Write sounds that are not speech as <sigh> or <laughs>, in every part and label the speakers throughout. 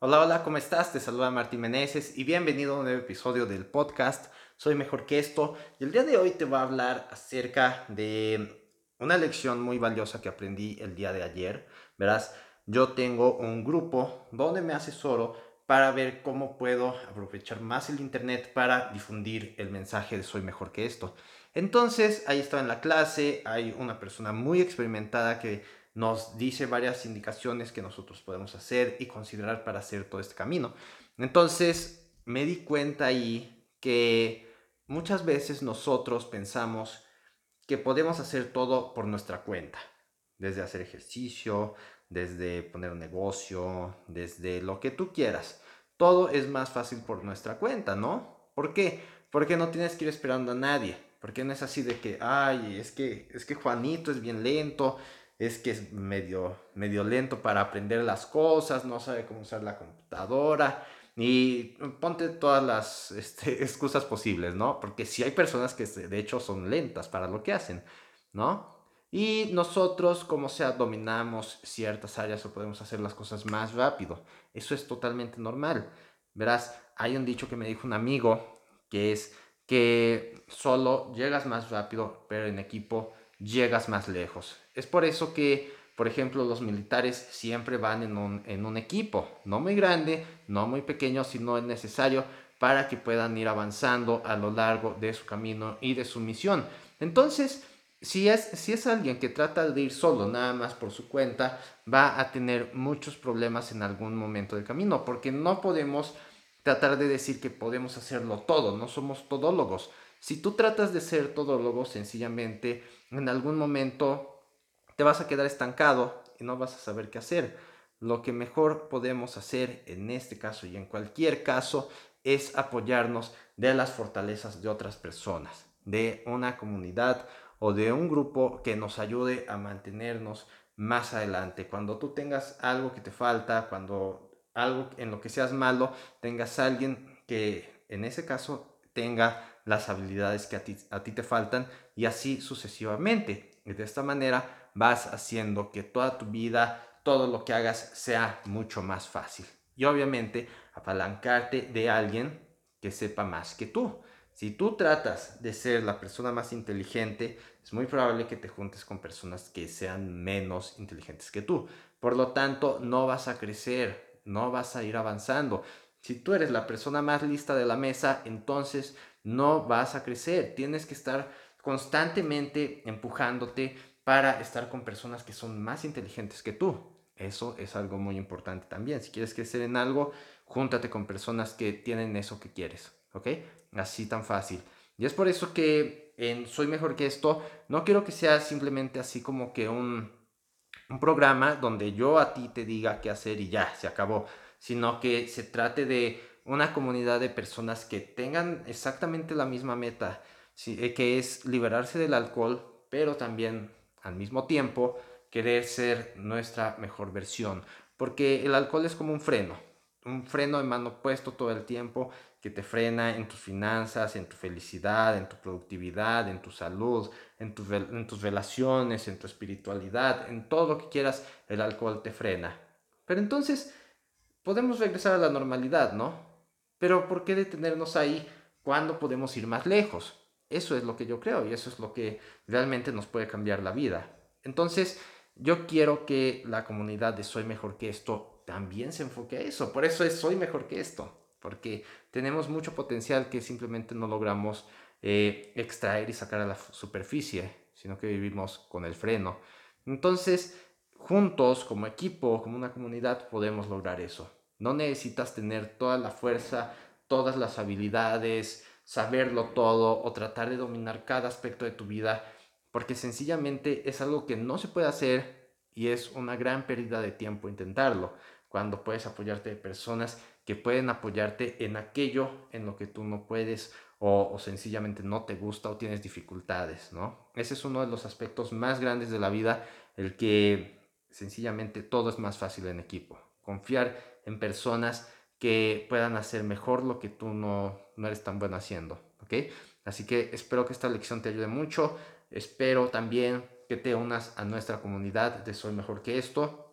Speaker 1: Hola, hola, ¿cómo estás? Te saluda Martín Meneses y bienvenido a un nuevo episodio del podcast Soy Mejor que esto. Y el día de hoy te voy a hablar acerca de una lección muy valiosa que aprendí el día de ayer. Verás, yo tengo un grupo donde me asesoro para ver cómo puedo aprovechar más el Internet para difundir el mensaje de Soy Mejor que esto. Entonces, ahí estaba en la clase, hay una persona muy experimentada que nos dice varias indicaciones que nosotros podemos hacer y considerar para hacer todo este camino. Entonces me di cuenta ahí que muchas veces nosotros pensamos que podemos hacer todo por nuestra cuenta, desde hacer ejercicio, desde poner un negocio, desde lo que tú quieras. Todo es más fácil por nuestra cuenta, ¿no? ¿Por qué? Porque no tienes que ir esperando a nadie. Porque no es así de que, ay, es que, es que Juanito es bien lento, es que es medio, medio lento para aprender las cosas, no sabe cómo usar la computadora y ponte todas las este, <laughs> excusas posibles, ¿no? Porque si hay personas que de hecho son lentas para lo que hacen, ¿no? Y nosotros, como sea, dominamos ciertas áreas o podemos hacer las cosas más rápido. Eso es totalmente normal. Verás, hay un dicho que me dijo un amigo que es que solo llegas más rápido, pero en equipo llegas más lejos. Es por eso que, por ejemplo, los militares siempre van en un, en un equipo, no muy grande, no muy pequeño, sino es necesario para que puedan ir avanzando a lo largo de su camino y de su misión. Entonces, si es, si es alguien que trata de ir solo, nada más por su cuenta, va a tener muchos problemas en algún momento del camino, porque no podemos tratar de decir que podemos hacerlo todo, no somos todólogos. Si tú tratas de ser todólogo, sencillamente en algún momento te vas a quedar estancado y no vas a saber qué hacer. Lo que mejor podemos hacer en este caso y en cualquier caso es apoyarnos de las fortalezas de otras personas, de una comunidad o de un grupo que nos ayude a mantenernos más adelante. Cuando tú tengas algo que te falta, cuando algo en lo que seas malo, tengas alguien que en ese caso tenga las habilidades que a ti, a ti te faltan y así sucesivamente. De esta manera vas haciendo que toda tu vida, todo lo que hagas sea mucho más fácil. Y obviamente apalancarte de alguien que sepa más que tú. Si tú tratas de ser la persona más inteligente, es muy probable que te juntes con personas que sean menos inteligentes que tú. Por lo tanto, no vas a crecer, no vas a ir avanzando. Si tú eres la persona más lista de la mesa, entonces no vas a crecer. Tienes que estar constantemente empujándote para estar con personas que son más inteligentes que tú. Eso es algo muy importante también. Si quieres crecer en algo, júntate con personas que tienen eso que quieres. ¿Ok? Así tan fácil. Y es por eso que en Soy Mejor que esto, no quiero que sea simplemente así como que un, un programa donde yo a ti te diga qué hacer y ya, se acabó. Sino que se trate de una comunidad de personas que tengan exactamente la misma meta, eh, que es liberarse del alcohol, pero también al mismo tiempo querer ser nuestra mejor versión, porque el alcohol es como un freno, un freno de mano puesto todo el tiempo que te frena en tus finanzas, en tu felicidad, en tu productividad, en tu salud, en, en tus relaciones, en tu espiritualidad, en todo lo que quieras, el alcohol te frena. Pero entonces podemos regresar a la normalidad, ¿no? Pero ¿por qué detenernos ahí cuando podemos ir más lejos? Eso es lo que yo creo y eso es lo que realmente nos puede cambiar la vida. Entonces, yo quiero que la comunidad de Soy Mejor que esto también se enfoque a eso. Por eso es Soy Mejor que esto, porque tenemos mucho potencial que simplemente no logramos eh, extraer y sacar a la superficie, sino que vivimos con el freno. Entonces, juntos, como equipo, como una comunidad, podemos lograr eso. No necesitas tener toda la fuerza, todas las habilidades, saberlo todo o tratar de dominar cada aspecto de tu vida, porque sencillamente es algo que no se puede hacer y es una gran pérdida de tiempo intentarlo, cuando puedes apoyarte de personas que pueden apoyarte en aquello en lo que tú no puedes o, o, sencillamente no te gusta o tienes dificultades, ¿no? Ese es uno de los aspectos más grandes de la vida, el que sencillamente todo es más fácil en equipo. Confiar en personas que puedan hacer mejor lo que tú no, no eres tan bueno haciendo, ¿ok? Así que espero que esta lección te ayude mucho, espero también que te unas a nuestra comunidad de Soy Mejor que esto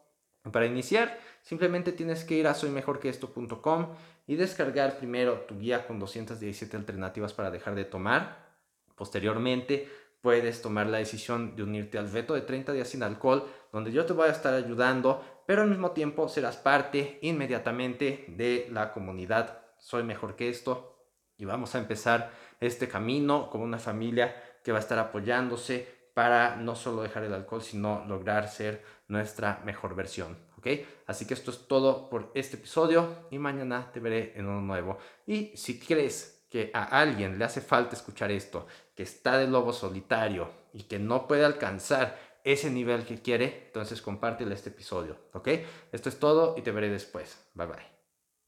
Speaker 1: Para iniciar, simplemente tienes que ir a soymejorqueesto.com y descargar primero tu guía con 217 alternativas para dejar de tomar. Posteriormente, puedes tomar la decisión de unirte al reto de 30 días sin alcohol, donde yo te voy a estar ayudando, pero al mismo tiempo serás parte inmediatamente de la comunidad Soy Mejor que esto y vamos a empezar este camino como una familia que va a estar apoyándose para no solo dejar el alcohol, sino lograr ser nuestra mejor versión. ¿ok? Así que esto es todo por este episodio y mañana te veré en uno nuevo. Y si crees que a alguien le hace falta escuchar esto, que está de lobo solitario y que no puede alcanzar ese nivel que quiere, entonces compártele este episodio. ¿ok? Esto es todo y te veré después. Bye bye.